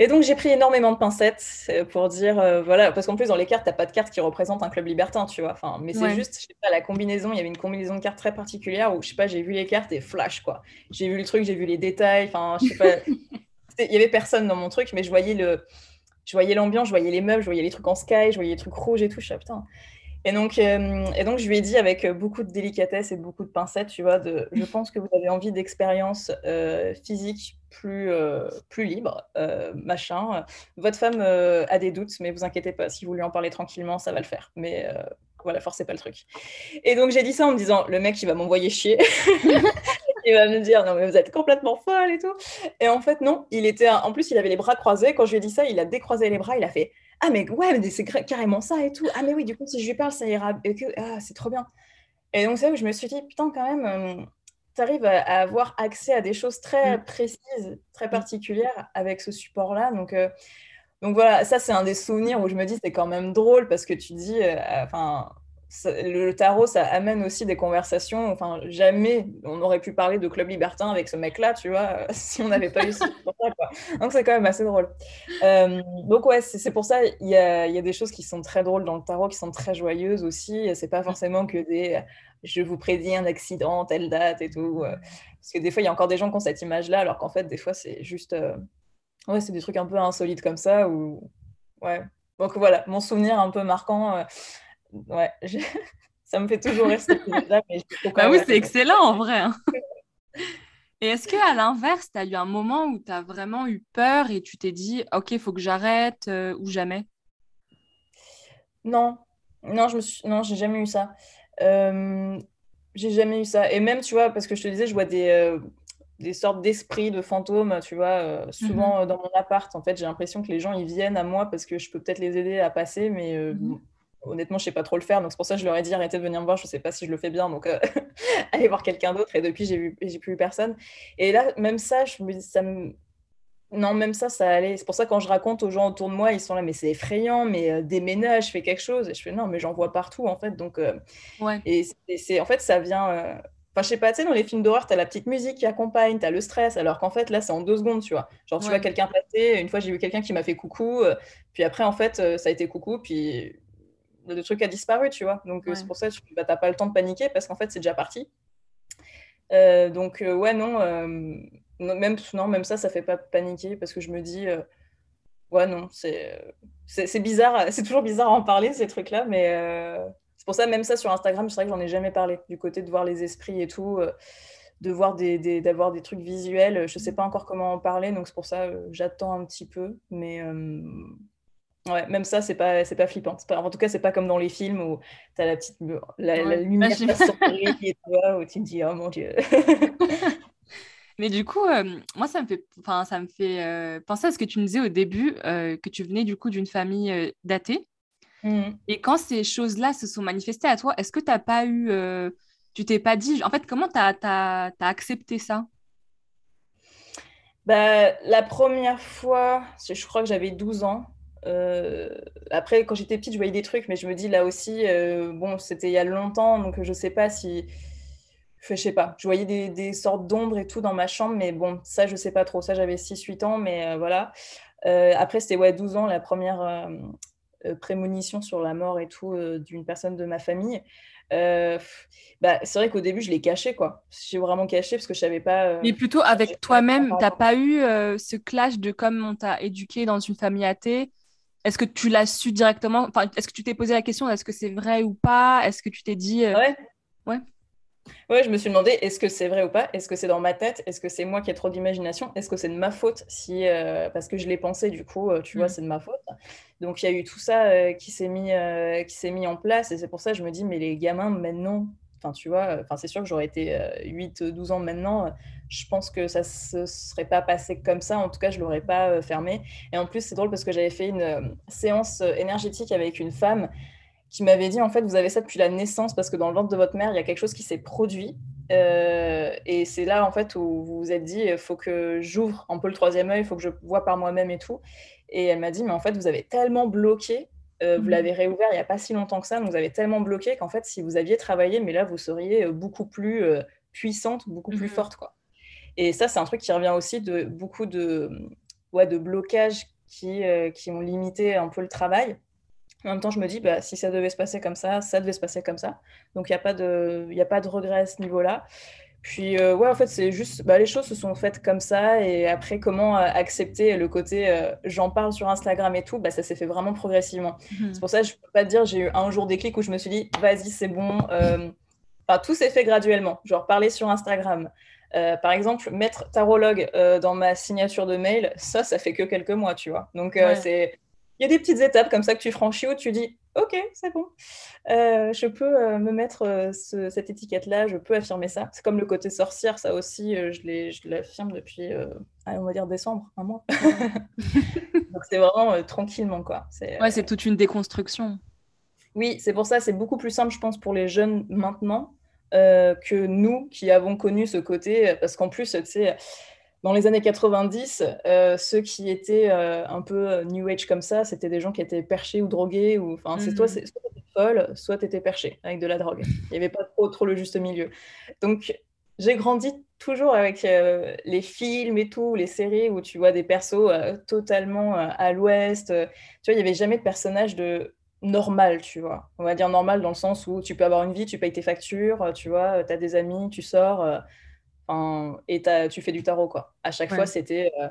Et donc, j'ai pris énormément de pincettes euh, pour dire, euh, voilà, parce qu'en plus, dans les cartes, tu n'as pas de carte qui représente un club libertin, tu vois. Enfin, mais c'est juste, je sais pas, la combinaison, il y avait une combinaison de cartes très particulière où, je sais pas, j'ai vu les cartes et flash, quoi. J'ai vu le truc, j'ai vu les détails, enfin, je sais pas. il y avait personne dans mon truc, mais je voyais le, je voyais l'ambiance, je voyais les meubles, je voyais les trucs en sky, je voyais les trucs rouges et tout. Je suis putain. Et donc, euh, et donc, je lui ai dit avec beaucoup de délicatesse et beaucoup de pincettes, tu vois, je pense que vous avez envie d'expériences euh, physiques plus, euh, plus libres, machin. Votre femme a des doutes, mais vous inquiétez pas, si vous lui en parlez tranquillement, ça va le faire. Mais voilà, forcez pas le truc. Et donc, j'ai dit ça en me disant, le mec, il va m'envoyer chier. il va me dire non mais vous êtes complètement folle et tout. Et en fait non, il était en plus il avait les bras croisés. Quand je lui ai dit ça, il a décroisé les bras, il a fait ah mais ouais mais c'est carrément ça et tout. Ah mais oui du coup si je lui parle ça ira et que ah c'est trop bien. Et donc c'est où je me suis dit putain quand même euh, tu arrives à, avoir accès à des choses très mm. précises, très particulières avec ce support là. Donc euh, donc voilà, ça c'est un des souvenirs où je me dis c'est quand même drôle parce que tu dis, euh, le tarot, ça amène aussi des conversations. Enfin, jamais on aurait pu parler de club libertin avec ce mec-là, tu vois, si on n'avait pas eu ça. Donc, c'est quand même assez drôle. Euh, donc, ouais, c'est pour ça, il y a, des choses qui sont très drôles dans le tarot, qui sont très joyeuses aussi. C'est pas forcément que des je vous prédis un accident, telle date et tout. Euh, parce que des fois, il y a encore des gens qui ont cette image-là, alors qu'en fait, des fois, c'est juste. Euh, ouais, c'est des trucs un peu insolites comme ça. Ou... Ouais. Donc voilà, mon souvenir un peu marquant ouais, ça me fait toujours rester bah oui, c'est excellent en vrai. Hein. Et est-ce que à l'inverse, tu as eu un moment où tu as vraiment eu peur et tu t'es dit OK, il faut que j'arrête euh, ou jamais? Non. Non, je me suis non, j'ai jamais eu ça. Euh, j'ai jamais eu ça et même tu vois parce que je te disais je vois des euh, des sortes d'esprits, de fantômes, tu vois, souvent mhm. dans mon appart. En fait, j'ai l'impression que les gens, ils viennent à moi parce que je peux peut-être les aider à passer, mais mhm honnêtement, je sais pas trop le faire. Donc, c'est pour ça que je leur ai dit arrêtez de venir me voir. Je sais pas si je le fais bien. Donc, euh, allez voir quelqu'un d'autre. Et depuis, j'ai j'ai plus eu personne. Et là, même ça, je me dis, ça me... Non, même ça, ça allait. C'est pour ça quand je raconte aux gens autour de moi, ils sont là, mais c'est effrayant, mais euh, déménage, fais quelque chose. Et je fais non, mais j'en vois partout en fait. Donc, euh, ouais. Et c'est en fait, ça vient. Enfin, je sais pas, tu sais, dans les films d'horreur, tu as la petite musique qui accompagne, tu as le stress, alors qu'en fait, là, c'est en deux secondes, tu vois. Genre, tu vois quelqu'un passer, une fois, j'ai vu quelqu'un qui m'a fait coucou, puis après, en fait, ça a été coucou, puis le truc a disparu, tu vois. Donc, euh, c'est pour ça que tu n'as pas le temps de paniquer parce qu'en fait, c'est déjà parti. Euh, donc, euh, ouais, non, même, non, même ça, ça fait pas paniquer parce que je me dis, ouais, non, c'est bizarre, c'est toujours bizarre à en parler, ces trucs-là, mais c'est pour ça, même ça sur Instagram, c'est vrai que j'en ai jamais parlé, du côté de voir les esprits et tout. de voir des, d'avoir des, trucs visuels, je sais pas encore comment en parler, donc c'est pour ça j'attends un petit peu, mais Ouais, même ça, c'est pas, c'est pas flippant. Pas, en tout cas, c'est pas comme dans les films où tu as la petite la, la lumière qui et toi, où tu te dis, oh mon Dieu. Mais du coup, euh, moi, ça me fait, ça me fait euh, penser à ce que tu me disais au début, euh, que tu venais du coup d'une famille d'athées. Mmh. Et quand ces choses-là se sont manifestées à toi, est-ce que tu n'as pas eu, tu t'es pas dit, en fait, comment tu as, as, accepté ça? Bah, La première fois, je crois que j'avais 12 ans, euh, après, quand j'étais petite, je voyais des trucs, mais je me dis là aussi, euh, bon, c'était il y a longtemps, donc je sais pas si. Je sais pas, je voyais des, des sortes d'ombres et tout dans ma chambre, mais bon, ça, je sais pas trop. Ça, j'avais 6-8 ans, mais euh, voilà. après, c'était ouais, 12 ans, la première prémonition sur la mort et tout d'une personne de ma famille. bah, c'est vrai qu'au début, je l'ai caché, quoi. J'ai vraiment caché parce que je savais pas. Mais plutôt avec toi-même, t'as pas eu ce clash de comme on t'a éduqué dans une famille athée, est-ce que tu l'as su directement? Enfin, Est-ce que tu t'es posé la question est-ce que c'est vrai ou pas? Est-ce que tu t'es dit. Euh, ouais. Ouais. Ouais, je me suis demandé, est-ce que c'est vrai ou pas? Est-ce que c'est dans ma tête? Est-ce que c'est moi qui ai trop d'imagination? Est-ce que c'est de ma faute si, euh, Parce que je l'ai pensé, du coup, euh, tu vois, mm. c'est de ma faute. Donc, il y a eu tout ça euh, qui s'est mis, qui s'est mis en place. Et c'est pour ça que je me dis, mais les gamins, maintenant, enfin, tu vois, enfin, c'est sûr que j'aurais été 8-12 ans maintenant. Je pense que ça ne se serait pas passé comme ça. En tout cas, je ne l'aurais pas fermé. Et en plus, c'est drôle parce que j'avais fait une séance énergétique avec une femme qui m'avait dit en fait vous avez ça depuis la naissance parce que dans le ventre de votre mère il y a quelque chose qui s'est produit euh, et c'est là en fait où vous vous êtes dit il faut que j'ouvre un peu le troisième œil il faut que je vois par moi-même et tout et elle m'a dit mais en fait vous avez tellement bloqué euh, vous mmh. l'avez réouvert il n'y a pas si longtemps que ça donc vous avez tellement bloqué qu'en fait si vous aviez travaillé mais là vous seriez euh, beaucoup plus puissante beaucoup plus mmh. forte quoi et ça c'est un truc qui revient aussi de beaucoup de ouais, de blocages qui, qui ont limité un peu le travail en même temps, je me dis, bah, si ça devait se passer comme ça, ça devait se passer comme ça. Donc, il n'y a, pas de, a pas de regret à ce niveau-là. Puis, euh, ouais, en fait, c'est juste, bah, les choses se sont faites comme ça. Et après, comment euh, accepter le côté euh, j'en parle sur Instagram et tout, bah, ça s'est fait vraiment progressivement. Mhm. C'est pour ça que je ne peux pas dire j'ai eu un jour des clics où je me suis dit, vas-y, c'est bon. Enfin, tout s'est fait graduellement. Genre, parler sur Instagram. Par exemple, mettre tarologue dans ma signature de mail, ça, ça fait que quelques mois, tu vois. Donc, c'est il y a des petites étapes comme ça que tu franchis où tu dis Ok, c'est bon, euh, je peux euh, me mettre euh, cette étiquette-là, je peux affirmer ça. C'est comme le côté sorcière, ça aussi, je l'affirme depuis, on va dire décembre, un mois. Donc c'est vraiment tranquillement, quoi. Ouais, c'est toute une déconstruction. Oui, c'est pour ça, c'est beaucoup plus simple, je pense, pour les jeunes maintenant que nous qui avons connu ce côté, parce qu'en plus, tu sais dans les années 90, euh, ceux qui étaient euh, un peu euh, New Age comme ça, c'était des gens qui étaient perchés ou drogués. Ou, enfin, c'est toi, mhm. soit tu étais folle, soit perché avec de la drogue. Il n'y avait pas trop, trop le juste milieu. Donc, j'ai grandi toujours avec les films et tout, les séries où tu vois des persos totalement à l'ouest. tu vois, il n'y avait jamais de personnage de normal, tu vois. On va dire normal dans le sens où tu peux avoir une vie, tu payes tes factures, tu vois, tu as des amis, tu sors et tu fais du tarot, quoi. À chaque fois, c'était euh,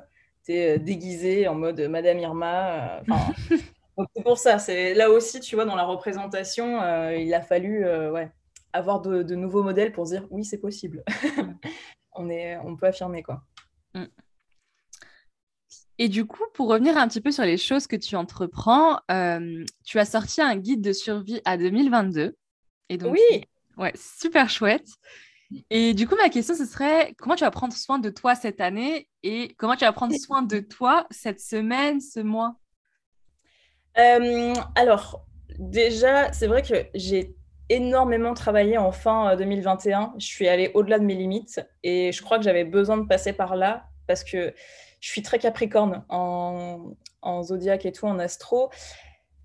euh, déguisé en mode Madame Irma. Euh, c'est pour ça. C'est là aussi, tu vois, dans la représentation, il a fallu ouais, avoir de, nouveaux modèles pour dire oui, c'est possible. on, est, on peut affirmer, quoi. Mm. Et du coup, pour revenir un petit peu sur les choses que tu entreprends, tu as sorti un guide de survie à 2022. Et donc, oui. Ouais, super chouette. Et du coup, ma question, ce serait comment tu vas prendre soin de toi cette année et comment tu vas prendre soin de toi cette semaine, ce mois? Euh, Alors, déjà, c'est vrai que j'ai énormément travaillé en fin 2021. Euh, je suis allée au-delà de mes limites et je crois que j'avais besoin de passer par là parce que je suis très capricorne en, en zodiaque et tout, en astro.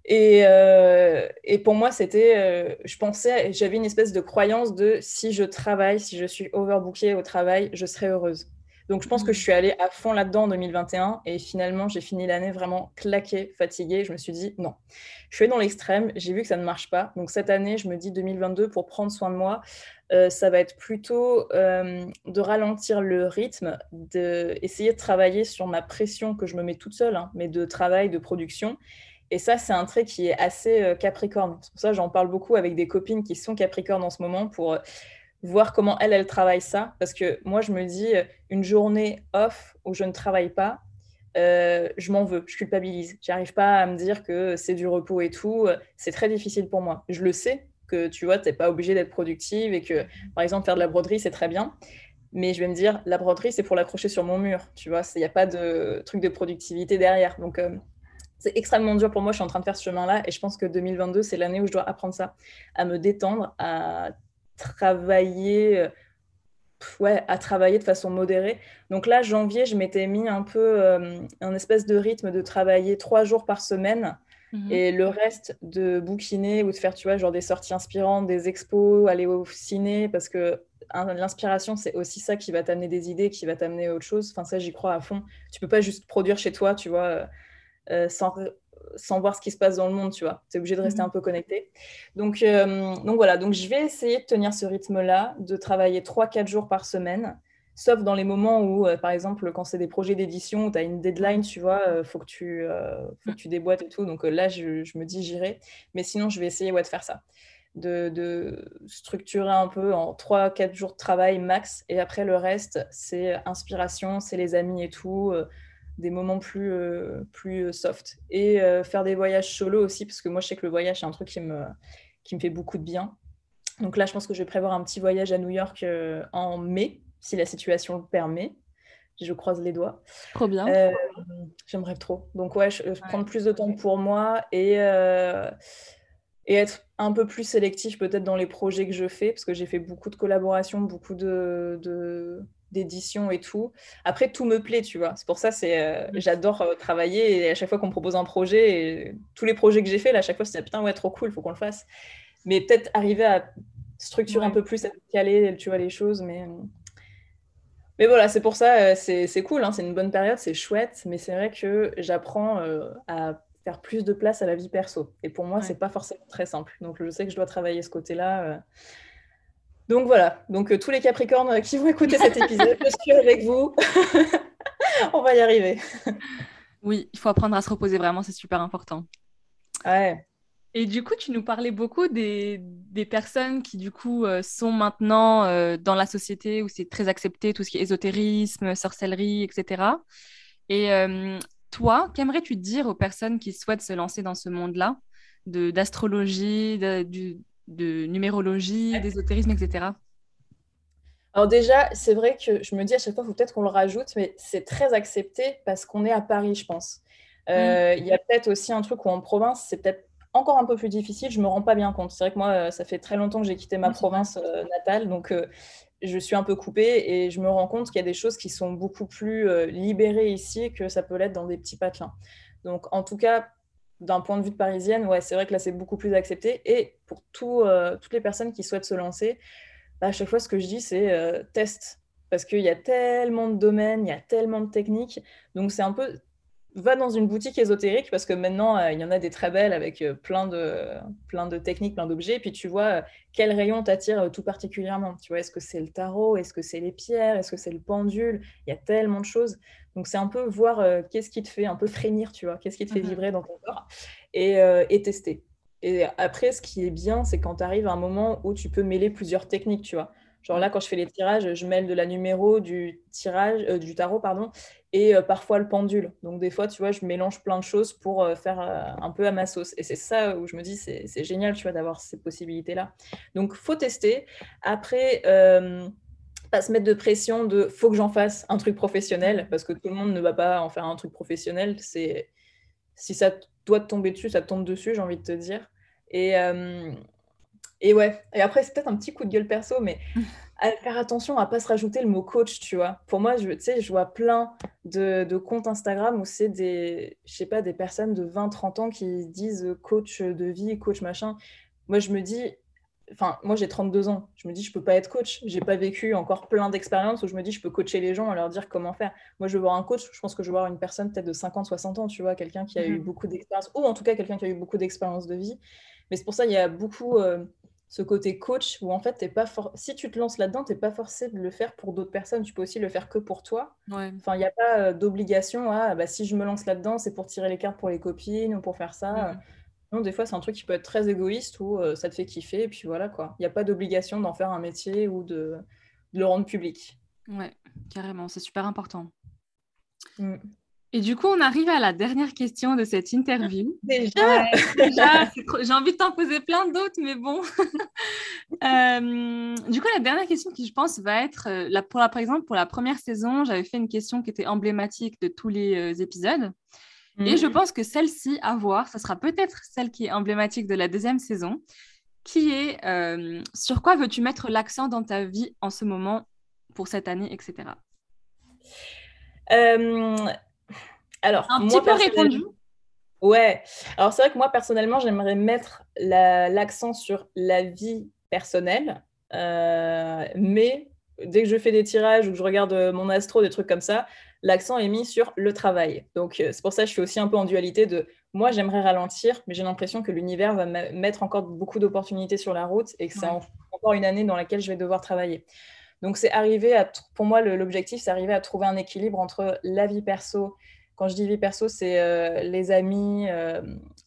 Euh, et, pour moi, c'était, euh, je pensais, j'avais une espèce de croyance de si je travaille, si je suis overbookée au travail, je serai heureuse. Donc, je pense que je suis allée à fond là-dedans en 2021 et finalement, j'ai fini l'année vraiment claquée, fatiguée. Je me suis dit non, je suis dans l'extrême, j'ai vu que ça ne marche pas. Donc, cette année, je me dis 2022 pour prendre soin de moi, euh, ça va être plutôt de ralentir le rythme, d'essayer de, de travailler sur ma pression que je me mets toute seule, hein, mais de travail, de production et ça, c'est un trait qui est assez euh, capricorne. C'est pour ça que j'en parle beaucoup avec des copines qui sont capricornes en ce moment pour euh, voir comment elles, elles travaillent ça. Parce que moi, je me dis, euh, une journée off où je ne travaille pas, je m'en veux, je culpabilise. J'arrive pas à me dire que c'est du repos et tout. C'est très difficile pour moi. Je le sais que tu vois, tu n'es pas obligé d'être productive et que, par exemple, faire de la broderie, c'est très bien. Mais je vais me dire, la broderie, c'est pour l'accrocher sur mon mur. Tu vois, il n'y a pas de truc de productivité derrière. Donc, c'est extrêmement dur pour moi. Je suis en train de faire ce chemin-là et je pense que 2022, c'est l'année où je dois apprendre ça, à me détendre, à travailler, euh, ouais, à travailler de façon modérée. Donc là, janvier, je m'étais mis un peu euh, un espèce de rythme de travailler trois jours par semaine. Mhm. Et le reste de bouquiner ou de faire, tu vois, genre des sorties inspirantes, des expos, aller au ciné, parce que l'inspiration, c'est aussi ça qui va t'amener des idées, qui va t'amener à autre chose. Enfin, ça, j'y crois à fond. Tu peux pas juste produire chez toi, tu vois euh, sans, sans voir ce qui se passe dans le monde, tu vois. Tu es obligé de rester mhm. un peu connecté. Donc, euh, donc voilà, donc je vais essayer de tenir ce rythme-là, de travailler 3-4 jours par semaine, sauf dans les moments où, euh, par exemple, quand c'est des projets d'édition, tu as une deadline, tu vois, il faut, que tu, faut que tu déboîtes et tout. Donc là, je, je me dis, j'irai. Mais sinon, je vais essayer ouais, de faire ça. de, structurer un peu en 3-4 jours de travail max. Et après, le reste, c'est inspiration, c'est les amis et tout, euh, des moments plus, euh, plus soft. Et faire des voyages solo aussi, parce que moi, je sais que le voyage, c'est un truc qui me, qui me fait beaucoup de bien. Donc là, je pense que je vais prévoir un petit voyage à New York en mai, si la situation le permet je croise les doigts. Trop bien. Euh, j'aimerais trop. Donc ouais, je, prendre plus de temps pour moi et, euh, et être un peu plus sélectif peut-être dans les projets que je fais, parce que j'ai fait beaucoup de collaborations, beaucoup de, d'édition et tout. Après, tout me plaît, tu vois. C'est pour ça, c'est, euh, j'adore travailler et à chaque fois qu'on me propose un projet, et tous les projets que j'ai fait, là, à chaque fois, c'est putain, ouais, trop cool, il faut qu'on le fasse. Mais peut-être arriver à structurer un peu plus, à caler, tu vois, les choses, mais mais voilà, c'est pour ça, euh, c'est cool, hein, c'est une bonne période, c'est chouette, mais c'est vrai que j'apprends euh, à faire plus de place à la vie perso. Et pour moi, c'est pas forcément très simple. Donc je sais que je dois travailler ce côté-là. Euh. Donc voilà, donc tous les Capricornes qui vont écouter cet épisode, je suis avec vous. On va y arriver. oui, il faut apprendre à se reposer vraiment, c'est super important. Ouais. Et du coup, tu nous parlais beaucoup des, des personnes qui, du coup, euh, sont maintenant euh, dans la société où c'est très accepté, tout ce qui est ésotérisme, sorcellerie, etc. Et euh, toi, qu'aimerais-tu dire aux personnes qui souhaitent se lancer dans ce monde-là, d'astrologie, de, de, numérologie, d'ésotérisme, etc. Alors déjà, c'est vrai que je me dis à chaque fois, il faut peut-être qu'on le rajoute, mais c'est très accepté parce qu'on est à Paris, je pense. Mmh. Il y a peut-être aussi un truc où en province, c'est peut-être encore un peu plus difficile, je me rends pas bien compte. C'est vrai que moi, euh, ça fait très longtemps que j'ai quitté ma province euh, natale, donc euh, je suis un peu coupée et je me rends compte qu'il y a des choses qui sont beaucoup plus libérées ici que ça peut l'être dans des petits patelins. Donc en tout cas, d'un point de vue de parisienne, ouais, c'est vrai que là, c'est beaucoup plus accepté. Et pour tout, toutes les personnes qui souhaitent se lancer, bah, à chaque fois, ce que je dis, c'est test. Parce qu'il y a tellement de domaines, il y a tellement de techniques. Donc, c'est un peu va dans une boutique ésotérique parce que maintenant, euh, il y en a des très belles avec euh, plein, de, plein de techniques, plein d'objets. Et puis tu vois euh, quel rayon t'attire tout particulièrement. Tu vois, est-ce que c'est le tarot? Est-ce que c'est les pierres? Est-ce que c'est le pendule? Il y a tellement de choses. Donc c'est un peu voir qu'est-ce qui te fait un peu frémir, tu vois, qu'est-ce qui te fait mmh vibrer dans ton corps? Et, et tester. Et après, ce qui est bien, c'est quand tu arrives à un moment où tu peux mêler plusieurs techniques, tu vois? Genre là, quand je fais les tirages, je mêle de la numéro, du tirage, du tarot, pardon, et euh, parfois le pendule. Donc des fois, tu vois, je mélange plein de choses pour euh, faire euh, un peu à ma sauce. Et c'est ça où je me dis, c'est génial, tu vois, d'avoir ces possibilités-là. Donc, faut tester. Après, pas se mettre de pression de faut que j'en fasse un truc professionnel, parce que tout le monde ne va pas en faire un truc professionnel. C'est si ça doit te tomber dessus, ça te tombe dessus, j'ai envie de te dire. Et, et ouais. Et après, c'est peut-être un petit coup de gueule perso, mais à faire attention à pas se rajouter le mot coach, tu vois. Pour moi, je, sais, je vois plein de, de comptes Instagram où c'est des, je sais pas, des personnes de 20-30 ans qui disent coach de vie, coach machin. Moi, je me dis, enfin, moi j'ai 32 ans, je me dis, je peux pas être coach. J'ai pas vécu encore plein d'expériences où je me dis, je peux coacher les gens, à leur dire comment faire. Moi, je veux voir un coach, je pense que je veux voir une personne peut-être de 50-60 ans, tu vois, quelqu'un qui a eu mmh beaucoup d'expérience, ou en tout cas quelqu'un qui a eu beaucoup d'expérience de vie. Mais c'est pour ça, il y a beaucoup. Euh, ce côté coach où en fait, t'es pas si tu te lances là-dedans, tu n'es pas forcé de le faire pour d'autres personnes. Tu peux aussi le faire que pour toi. Enfin, il n'y a pas euh, d'obligation à bah, si je me lance là-dedans, c'est pour tirer les cartes pour les copines ou pour faire ça. Non, des fois, c'est un truc qui peut être très égoïste ou euh, ça te fait kiffer et puis voilà quoi. Il n'y a pas d'obligation d'en faire un métier ou de, le rendre public. Ouais, carrément, c'est super important. Mmh. Et du coup, on arrive à la dernière question de cette interview. Déjà, j'ai envie de t'en poser plein d'autres, mais bon. Euh, du coup, la dernière question qui, je pense, va être, euh, pour la, par exemple, pour la première saison, j'avais fait une question qui était emblématique de tous les euh, épisodes. Et je mhm. pense que celle-ci, à voir, ça sera peut-être celle qui est emblématique de la deuxième saison, qui est sur quoi veux-tu mettre l'accent dans ta vie en ce moment, pour cette année, etc. Alors, un petit peu répondu. Ouais. Alors, c'est vrai que moi, personnellement, j'aimerais mettre l'accent sur la vie personnelle. Euh, mais dès que je fais des tirages ou que je regarde euh, mon astro, des trucs comme ça, l'accent est mis sur le travail. Donc, euh, c'est pour ça que je suis aussi un peu en dualité de moi, j'aimerais ralentir, mais j'ai l'impression que l'univers va mettre encore beaucoup d'opportunités sur la route et que c'est encore une année dans laquelle je vais devoir travailler. Donc, c'est arriver à, pour moi, l'objectif, c'est arriver à trouver un équilibre entre la vie perso quand je dis vie perso, c'est euh, les amis, euh,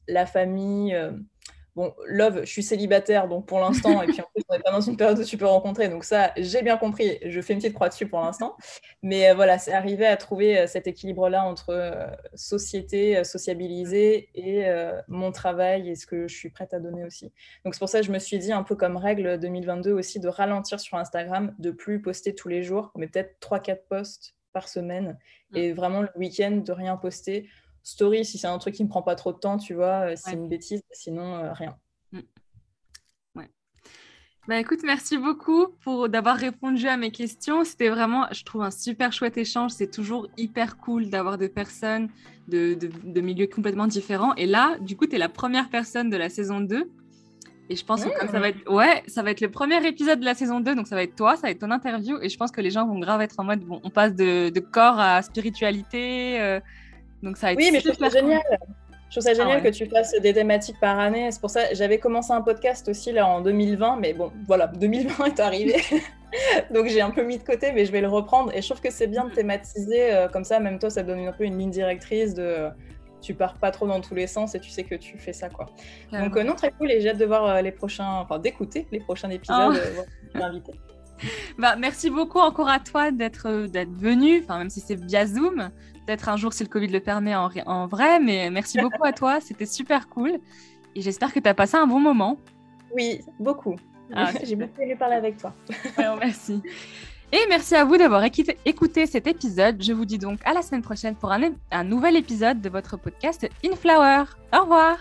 la famille, euh, Bon, love, je suis célibataire, donc pour l'instant, et puis en plus, on n'est pas dans une période où tu peux rencontrer, donc ça, j'ai bien compris, je fais une petite croix dessus pour l'instant. Mais voilà, c'est arrivé à trouver cet équilibre-là entre société, sociabiliser et mon travail et ce que je suis prête à donner aussi. Donc c'est pour ça que je me suis dit, un peu comme règle 2022 aussi, de ralentir sur Instagram, de plus poster tous les jours, mais peut-être 3-4 posts par semaine, mmh. et vraiment le week-end, de rien poster story si c'est un truc qui me prend pas trop de temps, tu vois, euh, c'est une bêtise, sinon euh, rien. Mm. Ouais. Bah écoute, merci beaucoup pour d'avoir répondu à mes questions. C'était vraiment, je trouve, un super chouette échange. C'est toujours hyper cool d'avoir des personnes de, de, milieux complètement différents. Et là, du coup, tu es la première personne de la saison 2. Et je pense que ça va être, ouais, ça va être le premier épisode de la saison 2, donc ça va être toi, ça va être ton interview. Et je pense que les gens vont grave être en mode, bon, on passe de, de corps à spiritualité. Euh, donc ça oui, mais je trouve ça génial. Je trouve ça génial ah que tu fasses des thématiques par année. C'est pour ça j'avais commencé un podcast aussi là en 2020, mais bon, voilà, 2020 est arrivé. Donc j'ai un peu mis de côté, mais je vais le reprendre. Et je trouve que c'est bien de mm. thématiser euh, comme ça. Même toi, ça donne un peu une ligne directrice de tu pars pas trop dans tous les sens et tu sais que tu fais ça quoi. Donc euh, non, très cool. Et j'ai hâte de voir les prochains, enfin d'écouter les prochains épisodes. Oh. bah, merci beaucoup encore à toi d'être d'être venu, enfin même si c'est via Zoom peut-être un jour si le Covid le permet en, en vrai, mais merci beaucoup à toi, c'était super cool. Et j'espère que tu as passé un bon moment. Oui, beaucoup. Ah, J'ai beaucoup aimé parler avec toi. merci. Et merci à vous d'avoir écouté cet épisode. Je vous dis donc à la semaine prochaine pour un, nouvel épisode de votre podcast In Flower. Au revoir.